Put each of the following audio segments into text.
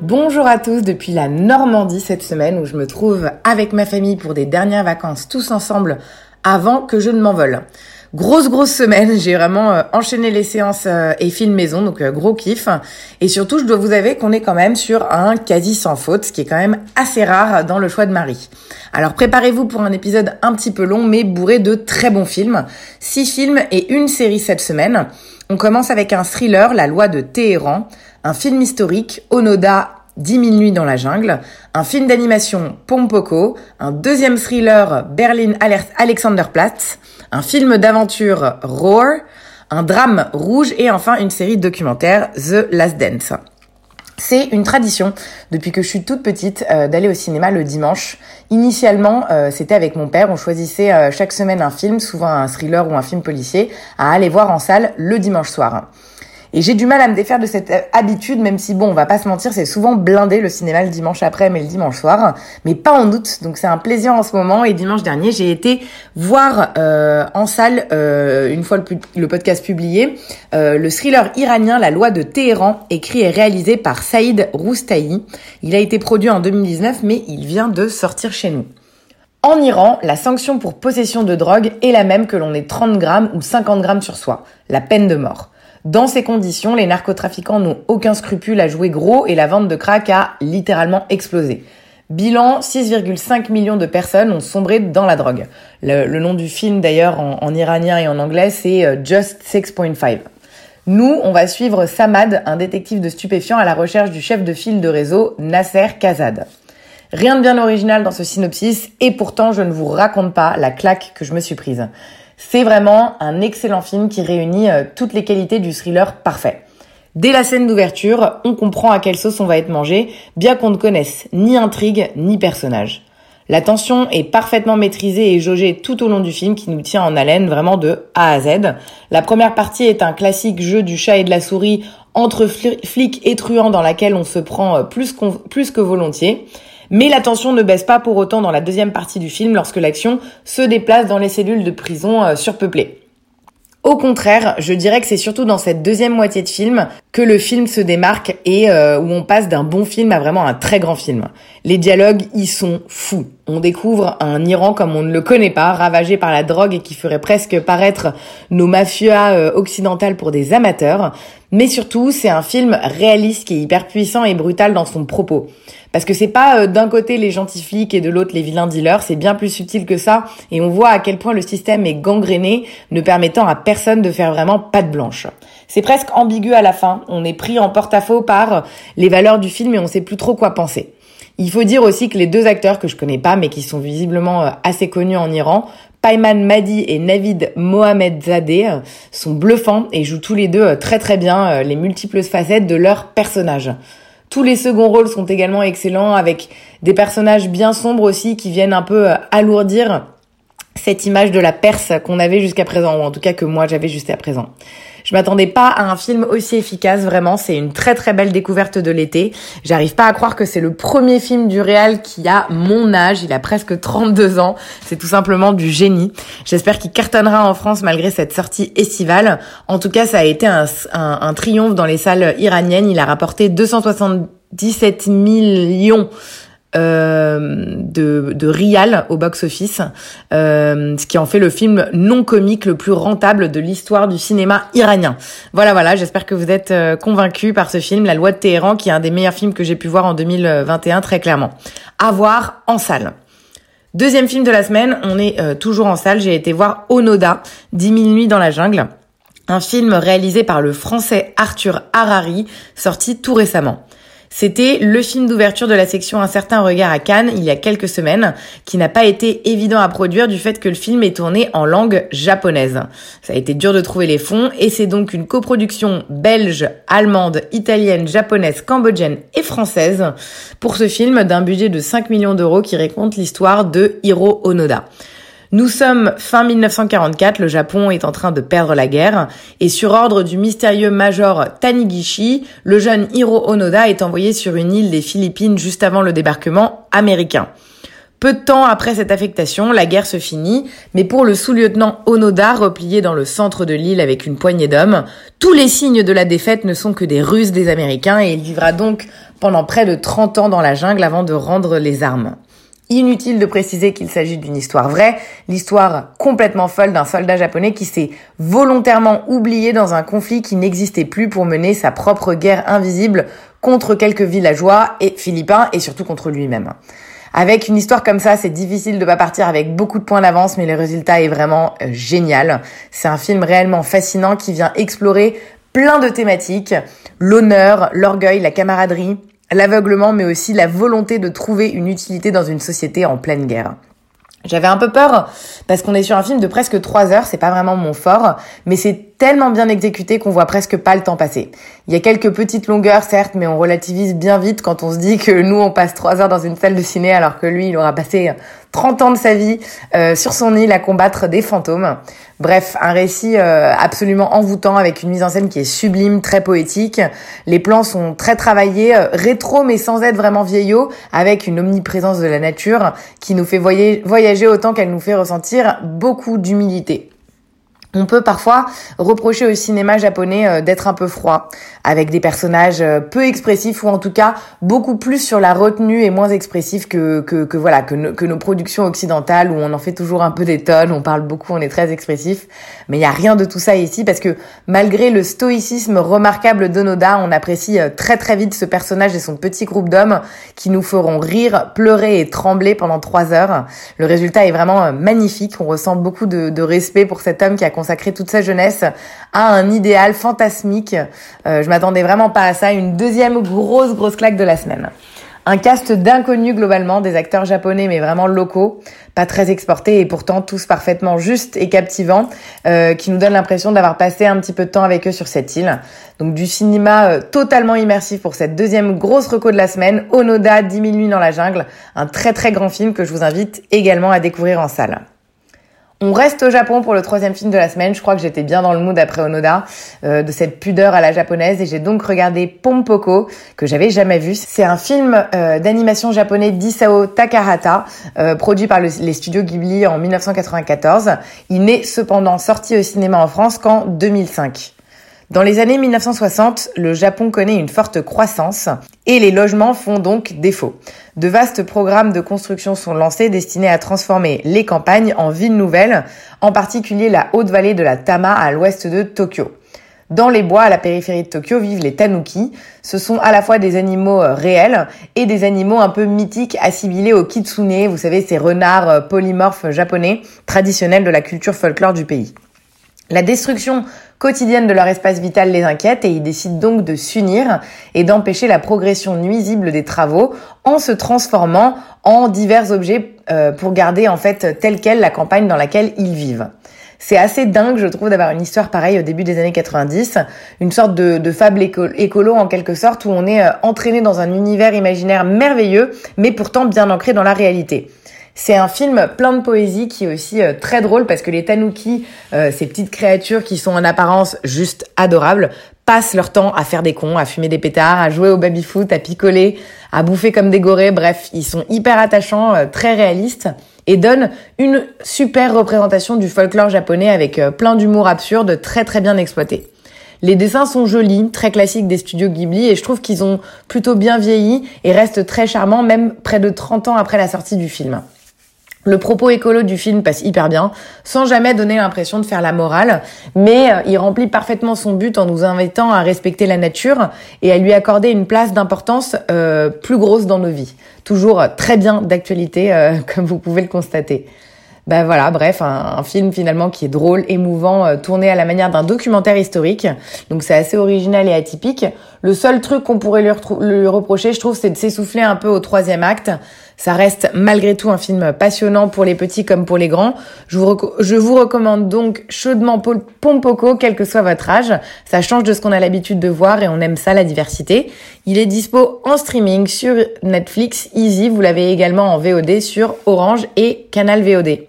Bonjour à tous depuis la Normandie cette semaine où je me trouve avec ma famille pour des dernières vacances tous ensemble avant que je ne m'envole. Grosse grosse semaine, j'ai vraiment euh, enchaîné les séances euh, et films maison, donc euh, gros kiff. Et surtout, je dois vous avouer qu'on est quand même sur un quasi sans faute, ce qui est quand même assez rare dans le choix de Marie. Alors préparez-vous pour un épisode un petit peu long, mais bourré de très bons films. Six films et une série cette semaine. On commence avec un thriller, La loi de Téhéran, un film historique, Onoda 10 000 nuits dans la jungle, un film d'animation Pompoko, un deuxième thriller Berlin Alexanderplatz, un film d'aventure Roar, un drame rouge et enfin une série de documentaires The Last Dance. C'est une tradition depuis que je suis toute petite euh, d'aller au cinéma le dimanche. Initialement, euh, c'était avec mon père. On choisissait euh, chaque semaine un film, souvent un thriller ou un film policier, à aller voir en salle le dimanche soir. Et j'ai du mal à me défaire de cette euh, habitude, même si bon, on va pas se mentir, c'est souvent blindé le cinéma le dimanche après, mais le dimanche soir, mais pas en août. Donc c'est un plaisir en ce moment. Et dimanche dernier, j'ai été voir euh, en salle, euh, une fois le, podcast publié, le thriller iranien La loi de Téhéran, écrit et réalisé par Saïd Roustaï. Il a été produit en 2019, mais il vient de sortir chez nous. En Iran, la sanction pour possession de drogue est la même que l'on ait 30 grammes ou 50 grammes sur soi, la peine de mort. Dans ces conditions, les narcotrafiquants n'ont aucun scrupule à jouer gros et la vente de crack a littéralement explosé. Bilan, 6,5 millions de personnes ont sombré dans la drogue. Le, nom du film d'ailleurs en, en, iranien et en anglais c'est Just 6.5. Nous, on va suivre Samad, un détective de stupéfiants à la recherche du chef de file de réseau Nasser Kazad. Rien de bien original dans ce synopsis et pourtant je ne vous raconte pas la claque que je me suis prise. C'est vraiment un excellent film qui réunit euh, toutes les qualités du thriller parfait. Dès la scène d'ouverture, on comprend à quelle sauce on va être mangé, bien qu'on ne connaisse ni intrigue ni personnage. La tension est parfaitement maîtrisée et jaugée tout au long du film qui nous tient en haleine vraiment de A à Z. La première partie est un classique jeu du chat et de la souris entre flics et truands dans laquelle on se prend euh, plus, plus que volontiers. Mais la tension ne baisse pas pour autant dans la deuxième partie du film lorsque l'action se déplace dans les cellules de prison euh, surpeuplées. Au contraire, je dirais que c'est surtout dans cette deuxième moitié de film que le film se démarque et euh, où on passe d'un bon film à vraiment un très grand film. Les dialogues y sont fous. On découvre un Iran comme on ne le connaît pas, ravagé par la drogue et qui ferait presque paraître nos mafias euh, occidentales pour des amateurs. Mais surtout, c'est un film réaliste qui est hyper puissant et brutal dans son propos. Parce que c'est pas euh, d'un côté les gentils flics et de l'autre les vilains dealers, c'est bien plus subtil que ça, et on voit à quel point le système est gangréné, ne permettant à personne de faire vraiment patte blanche. C'est presque ambigu à la fin, on est pris en porte-à-faux par les valeurs du film et on sait plus trop quoi penser. Il faut dire aussi que les deux acteurs que je connais pas, mais qui sont visiblement euh, assez connus en Iran, Payman Madi et Navid Mohamedzadeh, sont bluffants et jouent tous les deux euh, très très bien les multiples facettes de leur personnage. Tous les seconds rôles sont également excellents avec des personnages bien sombres aussi qui viennent un peu alourdir cette image de la Perse qu'on avait jusqu'à présent, ou en tout cas que moi j'avais jusqu'à présent. Je m'attendais pas à un film aussi efficace, vraiment, c'est une très très belle découverte de l'été. J'arrive pas à croire que c'est le premier film du réal qui a mon âge, il a presque 32 ans, c'est tout simplement du génie. J'espère qu'il cartonnera en France malgré cette sortie estivale. En tout cas, ça a été un, triomphe dans les salles iraniennes, il a rapporté 277 millions euh, de, de Rial au box-office, euh, ce qui en fait le film non comique le plus rentable de l'histoire du cinéma iranien. Voilà, voilà, j'espère que vous êtes euh, convaincus par ce film, La Loi de Téhéran, qui est un des meilleurs films que j'ai pu voir en 2021, très clairement. À voir en salle. Deuxième film de la semaine, on est euh, toujours en salle, j'ai été voir Onoda, 10 000 nuits dans la jungle, un film réalisé par le français Arthur Harari, sorti tout récemment. C'était le film d'ouverture de la section Un certain regard à Cannes il y a quelques semaines, qui n'a pas été évident à produire du fait que le film est tourné en langue japonaise. Ça a été dur de trouver les fonds et c'est donc une coproduction belge, allemande, italienne, japonaise, cambodgienne et française pour ce film d'un budget de 5 millions d'euros qui raconte l'histoire de Hiro Onoda. Nous sommes fin 1944, le Japon est en train de perdre la guerre, et sur ordre du mystérieux major Taniguchi, le jeune Hiro Onoda est envoyé sur une île des Philippines juste avant le débarquement américain. Peu de temps après cette affectation, la guerre se finit, mais pour le sous-lieutenant Onoda, replié dans le centre de l'île avec une poignée d'hommes, tous les signes de la défaite ne sont que des ruses des Américains et il vivra donc pendant près de 30 ans dans la jungle avant de rendre les armes. Inutile de préciser qu'il s'agit d'une histoire vraie, l'histoire complètement folle d'un soldat japonais qui s'est volontairement oublié dans un conflit qui n'existait plus pour mener sa propre guerre invisible contre quelques villageois et philippins et surtout contre lui-même. Avec une histoire comme ça, c'est difficile de pas partir avec beaucoup de points d'avance, mais le résultat est vraiment euh, génial. C'est un film réellement fascinant qui vient explorer plein de thématiques, l'honneur, l'orgueil, la camaraderie, l'aveuglement, mais aussi la volonté de trouver une utilité dans une société en pleine guerre. J'avais un peu peur parce qu'on est sur un film de presque trois heures, c'est pas vraiment mon fort, mais c'est tellement bien exécuté qu'on voit presque pas le temps passer. Il y a quelques petites longueurs certes, mais on relativise bien vite quand on se dit que nous on passe trois heures dans une salle de ciné alors que lui il aura passé 30 ans de sa vie euh, sur son île à combattre des fantômes. Bref, un récit euh, absolument envoûtant avec une mise en scène qui est sublime, très poétique. Les plans sont très travaillés, euh, rétro mais sans être vraiment vieillots, avec une omniprésence de la nature qui nous fait voyager autant qu'elle nous fait ressentir beaucoup d'humilité. On peut parfois reprocher au cinéma japonais euh, d'être un peu froid, avec des personnages euh, peu expressifs ou en tout cas beaucoup plus sur la retenue et moins expressifs que, que, que voilà que, nos productions occidentales où on en fait toujours un peu des tonnes, on parle beaucoup, on est très expressif. Mais il y a rien de tout ça ici parce que malgré le stoïcisme remarquable d'Onoda, on apprécie euh, très très vite ce personnage et son petit groupe d'hommes qui nous feront rire, pleurer et trembler pendant trois heures. Le résultat est vraiment magnifique. On ressent beaucoup de, de respect pour cet homme qui a consacré toute sa jeunesse à un idéal fantasmique. Euh, je m'attendais vraiment pas à ça. Une deuxième grosse grosse claque de la semaine. Un cast d'inconnus globalement, des acteurs japonais mais vraiment locaux, pas très exportés et pourtant tous parfaitement justes et captivants, euh, qui nous donnent l'impression d'avoir passé un petit peu de temps avec eux sur cette île. Donc du cinéma euh, totalement immersif pour cette deuxième grosse reco de la semaine, Onoda, 10 000 nuits dans la jungle, un très très grand film que je vous invite également à découvrir en salle. On reste au Japon pour le troisième film de la semaine. Je crois que j'étais bien dans le mood après Onoda, euh, de cette pudeur à la japonaise, et j'ai donc regardé Pompoko, que j'avais jamais vu. C'est un film euh, d'animation japonais d'Isao Takahata, euh, produit par les studios Ghibli en 1994. Il n'est cependant sorti au cinéma en France qu'en 2005. Dans les années 1960, le Japon connaît une forte croissance et les logements font donc défaut. De vastes programmes de construction sont lancés destinés à transformer les campagnes en villes nouvelles, en particulier la haute vallée de la Tama à l'ouest de Tokyo. Dans les bois à la périphérie de Tokyo vivent les tanuki. Ce sont à la fois des animaux euh, réels et des animaux un peu mythiques assimilés au kitsune, vous savez, ces renards euh, polymorphes japonais traditionnels de la culture folklore du pays. La destruction quotidienne de leur espace vital les inquiète et ils décident donc de s'unir et d'empêcher la progression nuisible des travaux en se transformant en divers objets euh, pour garder en fait telle quelle la campagne dans laquelle ils vivent. C'est assez dingue, je trouve, d'avoir une histoire pareille au début des années 90, une sorte de, de fable écolo en quelque sorte, où on est euh, entraîné dans un univers imaginaire merveilleux, mais pourtant bien ancré dans la réalité. C'est un film plein de poésie qui est aussi euh, très drôle parce que les tanuki, euh, ces petites créatures qui sont en apparence juste adorables, passent leur temps à faire des cons, à fumer des pétards, à jouer au baby-foot, à picoler, à bouffer comme des gorées. Bref, ils sont hyper attachants, euh, très réalistes et donnent une super représentation du folklore japonais avec plein d'humour absurde, très très bien exploité. Les dessins sont jolis, très classiques des studios Ghibli et je trouve qu'ils ont plutôt bien vieilli et restent très charmants même près de 30 ans après la sortie du film. Le propos écolo du film passe hyper bien, sans jamais donner l'impression de faire la morale, mais euh, il remplit parfaitement son but en nous invitant à respecter la nature et à lui accorder une place d'importance euh, plus grosse dans nos vies. Toujours très bien d'actualité, euh, comme vous pouvez le constater. Ben voilà, bref, un, film finalement qui est drôle, émouvant, euh, tourné à la manière d'un documentaire historique. Donc c'est assez original et atypique. Le seul truc qu'on pourrait lui, reprocher, je trouve, c'est de s'essouffler un peu au troisième acte. Ça reste malgré tout un film passionnant pour les petits comme pour les grands. Je vous, recommande donc chaudement Pompoko, quel que soit votre âge. Ça change de ce qu'on a l'habitude de voir et on aime ça, la diversité. Il est dispo en streaming sur Netflix, Easy. Vous l'avez également en VOD sur Orange et Canal VOD.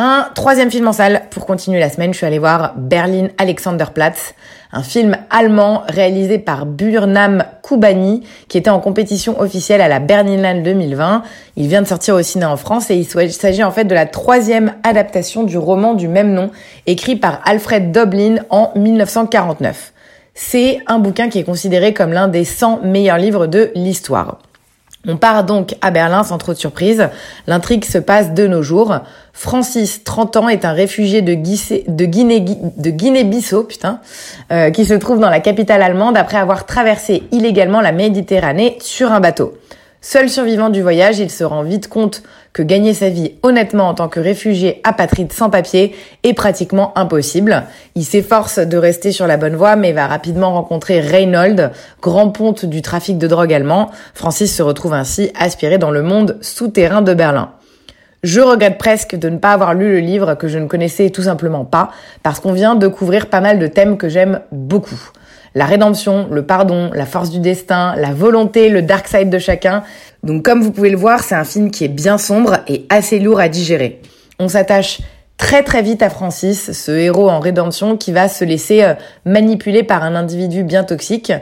Un troisième film en salle pour continuer la semaine, je suis allée voir Berlin Alexanderplatz, un film allemand réalisé par Burnham Kubani qui était en compétition officielle à la Berlinale 2020. Il vient de sortir au cinéma en France et il s'agit en fait de la troisième adaptation du roman du même nom écrit par Alfred Doblin en 1949. C'est un bouquin qui est considéré comme l'un des 100 meilleurs livres de l'histoire. On part donc à Berlin sans trop de surprise. L'intrigue se passe de nos jours. Francis, 30 ans, est un réfugié de, Guinée-Bissau, putain, euh, qui se trouve dans la capitale allemande après avoir traversé illégalement la Méditerranée sur un bateau. Seul survivant du voyage, il se rend vite compte que gagner sa vie honnêtement en tant que réfugié apatride sans papier est pratiquement impossible. Il s'efforce de rester sur la bonne voie mais va rapidement rencontrer Reinhold, grand ponte du trafic de drogue allemand. Francis se retrouve ainsi aspiré dans le monde souterrain de Berlin. Je regrette presque de ne pas avoir lu le livre que je ne connaissais tout simplement pas, parce qu'on vient de couvrir pas mal de thèmes que j'aime beaucoup la rédemption, le pardon, la force du destin, la volonté, le dark side de chacun. Donc comme vous pouvez le voir, c'est un film qui est bien sombre et assez lourd à digérer. On s'attache très très vite à Francis, ce héros en rédemption qui va se laisser euh, manipuler par un individu bien toxique.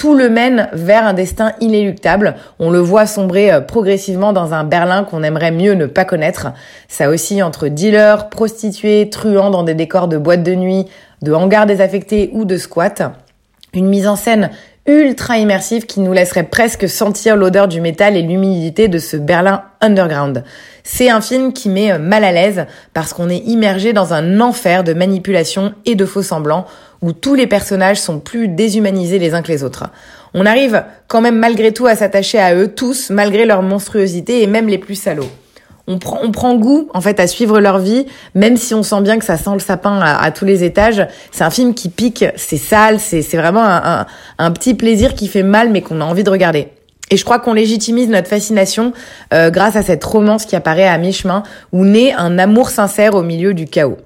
Tout le mène vers un destin inéluctable. On le voit sombrer euh, progressivement dans un Berlin qu'on aimerait mieux ne pas connaître. Ça aussi entre dealers, prostituées, truands dans des décors de boîtes de nuit, de hangars désaffectés ou de squats. Une mise en scène ultra immersive qui nous laisserait presque sentir l'odeur du métal et l'humidité de ce Berlin underground. C'est un film qui met euh, mal à l'aise parce qu'on est immergé dans un enfer de manipulation et de faux semblants où tous les personnages sont plus déshumanisés les uns que les autres. On arrive quand même malgré tout à s'attacher à eux tous malgré leur monstruosité et même les plus salauds on prend, on prend goût en fait à suivre leur vie, même si on sent bien que ça sent le sapin à, tous les étages. C'est un film qui pique, c'est sale, c'est vraiment un, un, petit plaisir qui fait mal, mais qu'on a envie de regarder. Et je crois qu'on légitimise notre fascination euh, grâce à cette romance qui apparaît à mi-chemin, où naît un amour sincère au milieu du chaos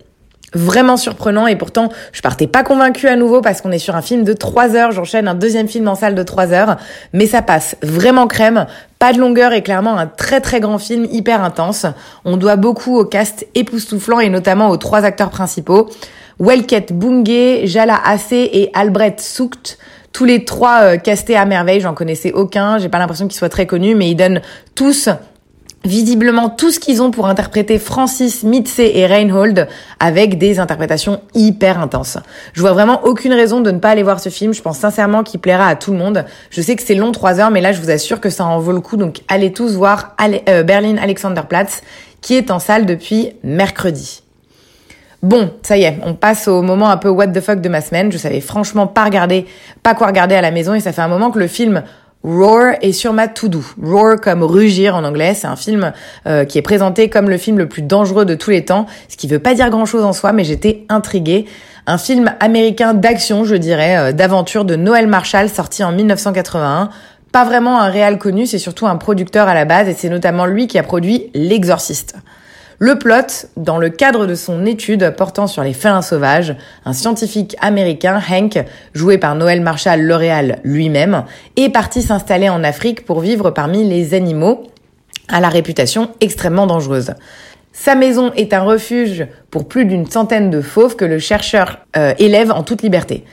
vraiment surprenant. Et pourtant je partais pas convaincue à nouveau parce qu'on est sur un film de 3 heures, j'enchaîne un deuxième film en salle de 3 heures, mais ça passe vraiment crème, pas de longueur et clairement un très très grand film hyper intense. On doit beaucoup au cast époustouflant et notamment aux trois acteurs principaux, Welket Bungé, Jala Assé et Albrecht Sucht. Tous les trois euh, castés à merveille, j'en connaissais aucun, j'ai pas l'impression qu'ils soient très connus, mais ils donnent tous visiblement tout ce qu'ils ont pour interpréter Francis, Mitze et Reinhold avec des interprétations hyper intenses. Je vois vraiment aucune raison de ne pas aller voir ce film. Je pense sincèrement qu'il plaira à tout le monde. Je sais que c'est long, trois heures, mais là, je vous assure que ça en vaut le coup. Donc, allez tous voir euh, Berlin Alexanderplatz, qui est en salle depuis mercredi. Bon, ça y est, on passe au moment un peu what the fuck de ma semaine. Je savais franchement pas regarder, pas quoi regarder à la maison et ça fait un moment que le film Roar est sur ma to-do. Roar comme rugir en anglais, c'est un film euh, qui est présenté comme le film le plus dangereux de tous les temps, ce qui veut pas dire grand-chose en soi, mais j'étais intriguée. Un film américain d'action, je dirais, euh, d'aventure de Noël Marshall, sorti en 1981. Pas vraiment un réal connu, c'est surtout un producteur à la base, et c'est notamment lui qui a produit L'Exorciste. Le plot, dans le cadre de son étude portant sur les félins sauvages, un scientifique américain, Hank, joué par Noël Marshall L'Oréal lui-même, est parti s'installer en Afrique pour vivre parmi les animaux à la réputation extrêmement dangereuse. Sa maison est un refuge pour plus d'une centaine de fauves que le chercheur euh, élève en toute liberté.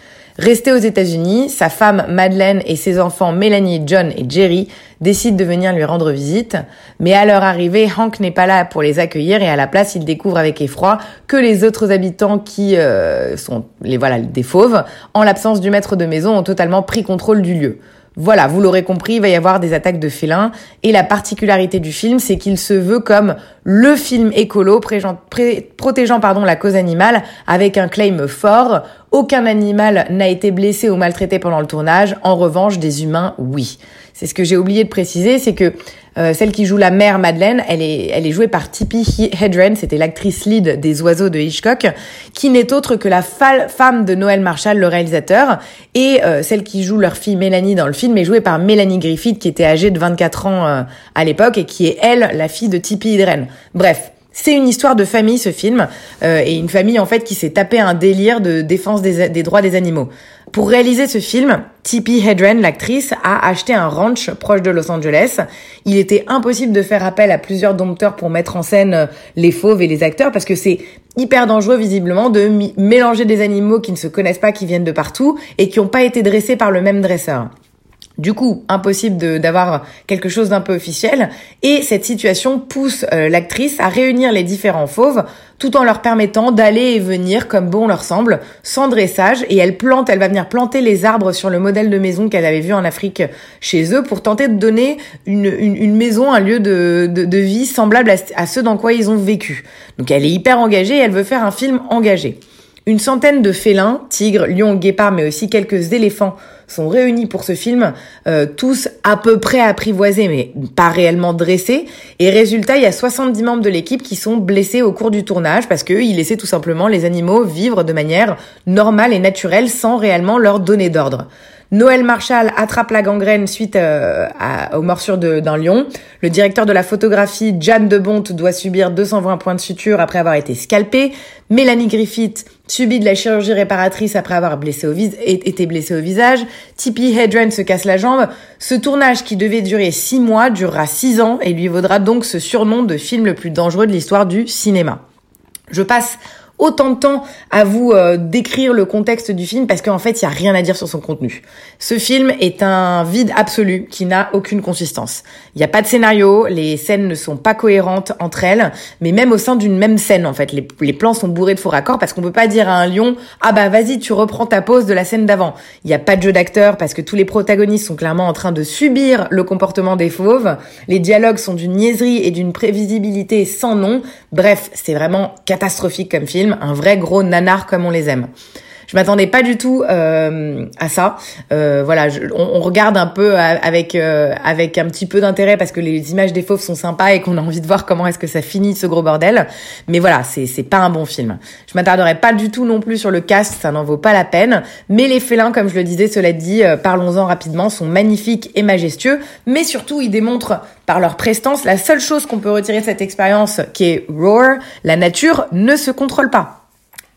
Resté aux États-Unis, sa femme Madeleine et ses enfants Mélanie, John et Jerry décident de venir lui rendre visite. Mais à leur arrivée, Hank n'est pas là pour les accueillir et à la place, il découvre avec effroi que les autres habitants qui euh, sont les voilà des fauves, en l'absence du maître de maison, ont totalement pris contrôle du lieu. Voilà, vous l'aurez compris, il va y avoir des attaques de félins. Et la particularité du film, c'est qu'il se veut comme le film écolo protégeant pardon, la cause animale avec un claim fort. Aucun animal n'a été blessé ou maltraité pendant le tournage. En revanche, des humains, oui. C'est ce que j'ai oublié de préciser, c'est que Euh, celle qui joue la mère Madeleine, elle est, elle est jouée par Tippi Hedren, c'était l'actrice lead des Oiseaux de Hitchcock, qui n'est autre que la femme de Noël Marshall, le réalisateur, et euh, celle qui joue leur fille Mélanie dans le film est jouée par Mélanie Griffith, qui était âgée de 24 ans euh, à l'époque et qui est elle la fille de Tippi Hedren. Bref. C'est une histoire de famille, ce film, et une famille en fait qui s'est tapé un délire de défense des, des droits des animaux. Pour réaliser ce film, Tippi Hedren, l'actrice, a acheté un ranch proche de Los Angeles. Il était impossible de faire appel à plusieurs dompteurs pour mettre en scène euh, les fauves et les acteurs parce que c'est hyper dangereux visiblement de mélanger des animaux qui ne se connaissent pas, qui viennent de partout et qui n'ont pas été dressés par le même dresseur. Du coup, impossible d'avoir quelque chose d'un peu officiel. Et cette situation pousse euh, l'actrice à réunir les différents fauves tout en leur permettant d'aller et venir comme bon leur semble, sans dressage. Et elle plante, elle va venir planter les arbres sur le modèle de maison qu'elle avait vu en Afrique chez eux pour tenter de donner une, une, maison, un lieu de, de, vie semblable à, à ceux dans quoi ils ont vécu. Donc elle est hyper engagée et elle veut faire un film engagé. Une centaine de félins, tigres, lions, guépards, mais aussi quelques éléphants sont réunis pour ce film, euh, tous à peu près apprivoisés, mais pas réellement dressés. Et résultat, il y a 70 membres de l'équipe qui sont blessés au cours du tournage parce qu'ils laissaient tout simplement les animaux vivre de manière normale et naturelle sans réellement leur donner d'ordre. Noël Marshall attrape la gangrène suite euh, aux morsures d'un lion. Le directeur de la photographie, Jeanne de Bonte, doit subir 220 points de suture après avoir été scalpé. Mélanie Griffith subit de la chirurgie réparatrice après avoir blessé au été blessée au visage. Tippi Hedren se casse la jambe. Ce tournage qui devait durer six mois durera six ans et lui vaudra donc ce surnom de film le plus dangereux de l'histoire du cinéma. Je passe autant de temps à vous euh, décrire le contexte du film parce qu'en fait, il y a rien à dire sur son contenu. Ce film est un vide absolu qui n'a aucune consistance. Il n'y a pas de scénario, les scènes ne sont pas cohérentes entre elles, mais même au sein d'une même scène, en fait, les, plans sont bourrés de faux raccords parce qu'on peut pas dire à un lion ah bah vas-y tu reprends ta pose de la scène d'avant. Il n'y a pas de jeu d'acteur parce que tous les protagonistes sont clairement en train de subir le comportement des fauves. Les dialogues sont d'une niaiserie et d'une prévisibilité sans nom. Bref, c'est vraiment catastrophique comme film un vrai gros nanar comme on les aime. Je m'attendais pas du tout euh, à ça. Euh, voilà, on, regarde un peu avec euh, avec un petit peu d'intérêt parce que les images des fauves sont sympas et qu'on a envie de voir comment est-ce que ça finit ce gros bordel. Mais voilà, c'est c'est pas un bon film. Je m'attarderai pas du tout non plus sur le cast, ça n'en vaut pas la peine. Mais les félins, comme je le disais, cela dit, parlons-en rapidement, sont magnifiques et majestueux. Mais surtout, ils démontrent par leur prestance la seule chose qu'on peut retirer de cette expérience, qui est roar, la nature ne se contrôle pas.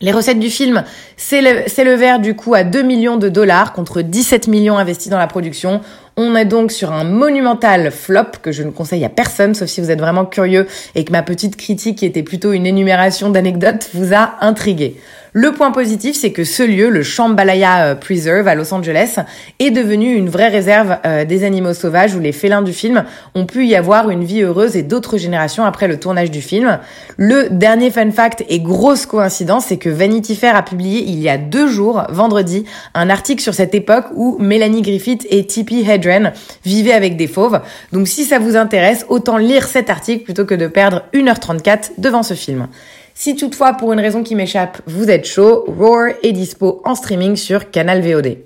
Les recettes du film s'élevèrent du coup à 2 millions de dollars contre 17 millions investis dans la production. On est donc sur un monumental flop que je ne conseille à personne, sauf si vous êtes vraiment curieux et que ma petite critique, qui était plutôt une énumération d'anecdotes, vous a intrigué. Le point positif, c'est que ce lieu, le Shambhalaya euh, Preserve à Los Angeles, est devenu une vraie réserve euh, des animaux sauvages où les félins du film ont pu y avoir une vie heureuse et d'autres générations après le tournage du film. Le dernier fun fact et grosse coïncidence, c'est que Vanity Fair a publié il y a deux jours, vendredi, un article sur cette époque où Melanie Griffith et Tippi Hedren vivaient avec des fauves. Donc si ça vous intéresse, autant lire cet article plutôt que de perdre 1h34 devant ce film. Si toutefois, pour une raison qui m'échappe, vous êtes chaud, Roar est dispo en streaming sur Canal VOD.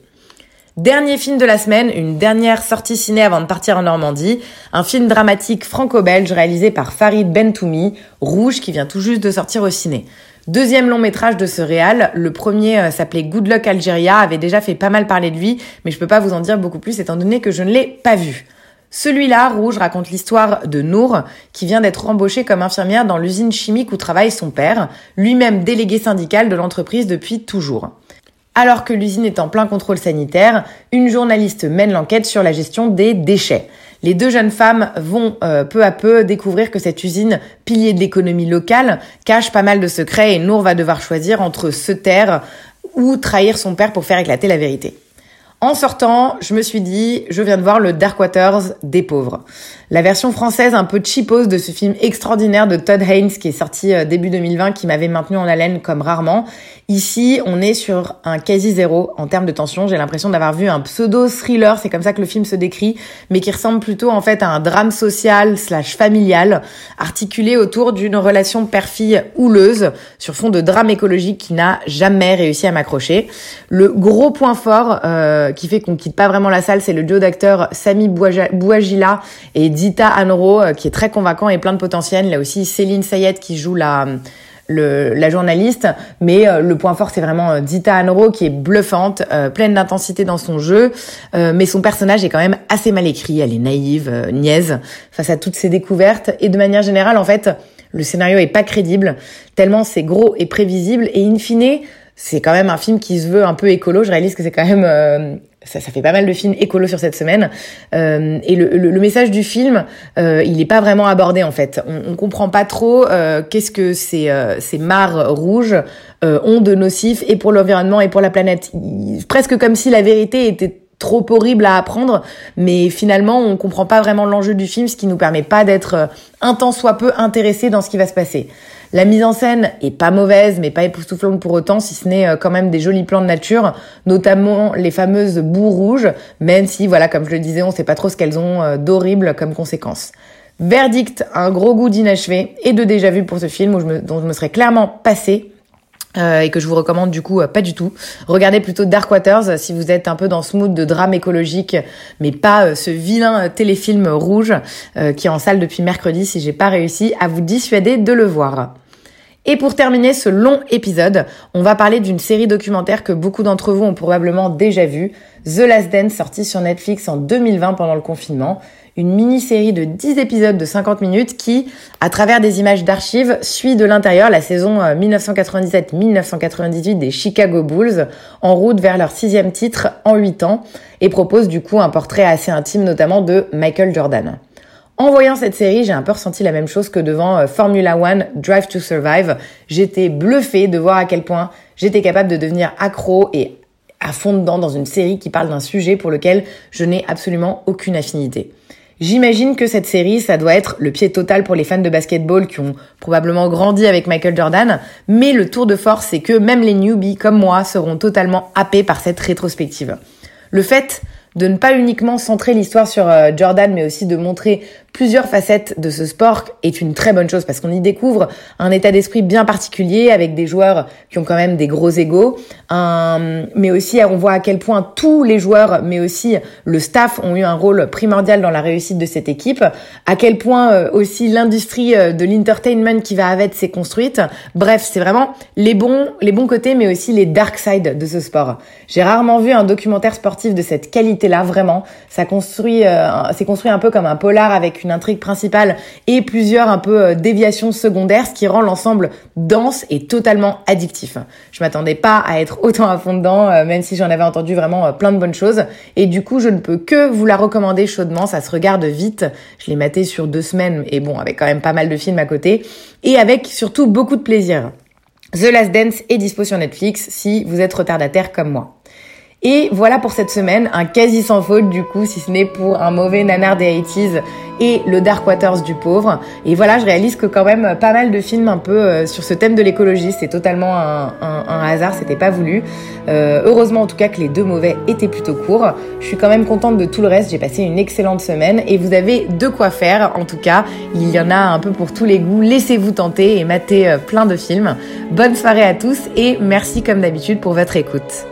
Dernier film de la semaine, une dernière sortie ciné avant de partir en Normandie, un film dramatique franco-belge réalisé par Farid Bentoumi, Rouge, qui vient tout juste de sortir au ciné. Deuxième long métrage de ce réal, le premier euh, s'appelait Good Luck Algeria, avait déjà fait pas mal parler de lui, mais je peux pas vous en dire beaucoup plus étant donné que je ne l'ai pas vu. Celui-là, Rouge, raconte l'histoire de Nour, qui vient d'être embauchée comme infirmière dans l'usine chimique où travaille son père, lui-même délégué syndical de l'entreprise depuis toujours. Alors que l'usine est en plein contrôle sanitaire, une journaliste mène l'enquête sur la gestion des déchets. Les deux jeunes femmes vont euh, peu à peu découvrir que cette usine, pilier de l'économie locale, cache pas mal de secrets et Nour va devoir choisir entre se taire ou trahir son père pour faire éclater la vérité. En sortant, je me suis dit, je viens de voir le Dark Waters des pauvres. La version française un peu cheapos de ce film extraordinaire de Todd Haynes qui est sorti euh, début 2020 qui m'avait maintenu en haleine comme rarement. Ici, on est sur un quasi zéro en termes de tension. J'ai l'impression d'avoir vu un pseudo thriller, c'est comme ça que le film se décrit, mais qui ressemble plutôt en fait à un drame social slash familial articulé autour d'une relation père-fille houleuse sur fond de drame écologique qui n'a jamais réussi à m'accrocher. Le gros point fort euh, qui fait qu'on quitte pas vraiment la salle, c'est le duo d'acteurs Sami Bouagila et Dita Anoro, qui est très convaincant et plein de potentiel. Là aussi, Céline Sayed qui joue la le, la journaliste, mais euh, le point fort c'est vraiment euh, Dita Anoro qui est bluffante, euh, pleine d'intensité dans son jeu, mais son personnage est quand même assez mal écrit, elle est naïve, niaise face à toutes ces découvertes. Et de manière générale en fait le scénario est pas crédible tellement c'est gros et prévisible. Et in fine c'est quand même un film qui se veut un peu écolo. Je réalise que c'est quand même ça, ça, fait pas mal de films écolos sur cette semaine. Euh, et le, le, le, message du film, euh, il est pas vraiment abordé en fait. On, on comprend pas trop euh, qu'est-ce que ces, euh, ces mares rouges euh, ont de nocif et pour l'environnement et pour la planète. presque comme si la vérité était trop horrible à apprendre, mais finalement on comprend pas vraiment l'enjeu du film, ce qui nous permet pas d'être un tant soit peu intéressé dans ce qui va se passer. La mise en scène est pas mauvaise, mais pas époustouflante pour autant, si ce n'est euh, quand même des jolis plans de nature, notamment les fameuses boues rouges, même si, voilà, comme je le disais, on sait pas trop ce qu'elles ont euh, d'horrible comme conséquence. Verdict, un gros goût d'inachevé et de déjà vu pour ce film dont je me serais clairement passé. Euh, et que je vous recommande du coup pas du tout. Regardez plutôt Dark Waters si vous êtes un peu dans ce mood de drame écologique, mais pas ce vilain téléfilm rouge qui est en salle depuis mercredi si j'ai pas réussi à vous dissuader de le voir. Et pour terminer ce long épisode, on va parler d'une série documentaire que beaucoup d'entre vous ont probablement déjà vue, The Last Dance, sortie sur Netflix en 2020 pendant le confinement. Une mini-série de 10 épisodes de 50 minutes qui, à travers des images d'archives, suit de l'intérieur la saison 1997-1998 euh, des Chicago Bulls en route vers leur sixième titre en 8 ans et propose du coup un portrait assez intime notamment de Michael Jordan. En voyant cette série, j'ai un peu ressenti la même chose que devant euh, Formula One Drive to Survive. J'étais bluffée de voir à quel point j'étais capable de devenir accro et à fond dedans dans une série qui parle d'un sujet pour lequel je n'ai absolument aucune affinité. J'imagine que cette série, ça doit être le pied total pour les fans de basketball qui ont probablement grandi avec Michael Jordan, mais le tour de force, c'est que même les newbies comme moi seront totalement happés par cette rétrospective. Le fait de ne pas uniquement centrer l'histoire sur euh, Jordan, mais aussi de montrer plusieurs facettes de ce sport est une très bonne chose parce qu'on y découvre un état d'esprit bien particulier avec des joueurs qui ont quand même des gros égaux, mais aussi on voit à quel point tous les joueurs, mais aussi le staff ont eu un rôle primordial dans la réussite de cette équipe, à quel point euh, aussi l'industrie euh, de l'entertainment qui va avec s'est construite. Bref, c'est vraiment les bons, les bons côtés, mais aussi les dark sides de ce sport. J'ai rarement vu un documentaire sportif de cette qualité-là, vraiment. Ça construit, euh, c'est construit un peu comme un polar avec une intrigue principale et plusieurs un peu euh, déviations secondaires, ce qui rend l'ensemble dense et totalement addictif. Je m'attendais pas à être autant à fond dedans, euh, même si j'en avais entendu vraiment euh, plein de bonnes choses. Et du coup, je ne peux que vous la recommander chaudement. Ça se regarde vite. Je l'ai maté sur deux semaines et bon, avec quand même pas mal de films à côté et avec surtout beaucoup de plaisir. The Last Dance est dispo sur Netflix si vous êtes retardataire comme moi. Et voilà pour cette semaine, un quasi sans faute du coup, si ce n'est pour un mauvais nanar des 80s et le Dark Waters du pauvre. Et voilà, je réalise que quand même pas mal de films un peu euh, sur ce thème de l'écologie, c'est totalement un, hasard, c'était pas voulu. Euh, heureusement en tout cas que les deux mauvais étaient plutôt courts. Je suis quand même contente de tout le reste, j'ai passé une excellente semaine et vous avez de quoi faire en tout cas. Il y en a un peu pour tous les goûts, laissez-vous tenter et matez euh, plein de films. Bonne soirée à tous et merci comme d'habitude pour votre écoute.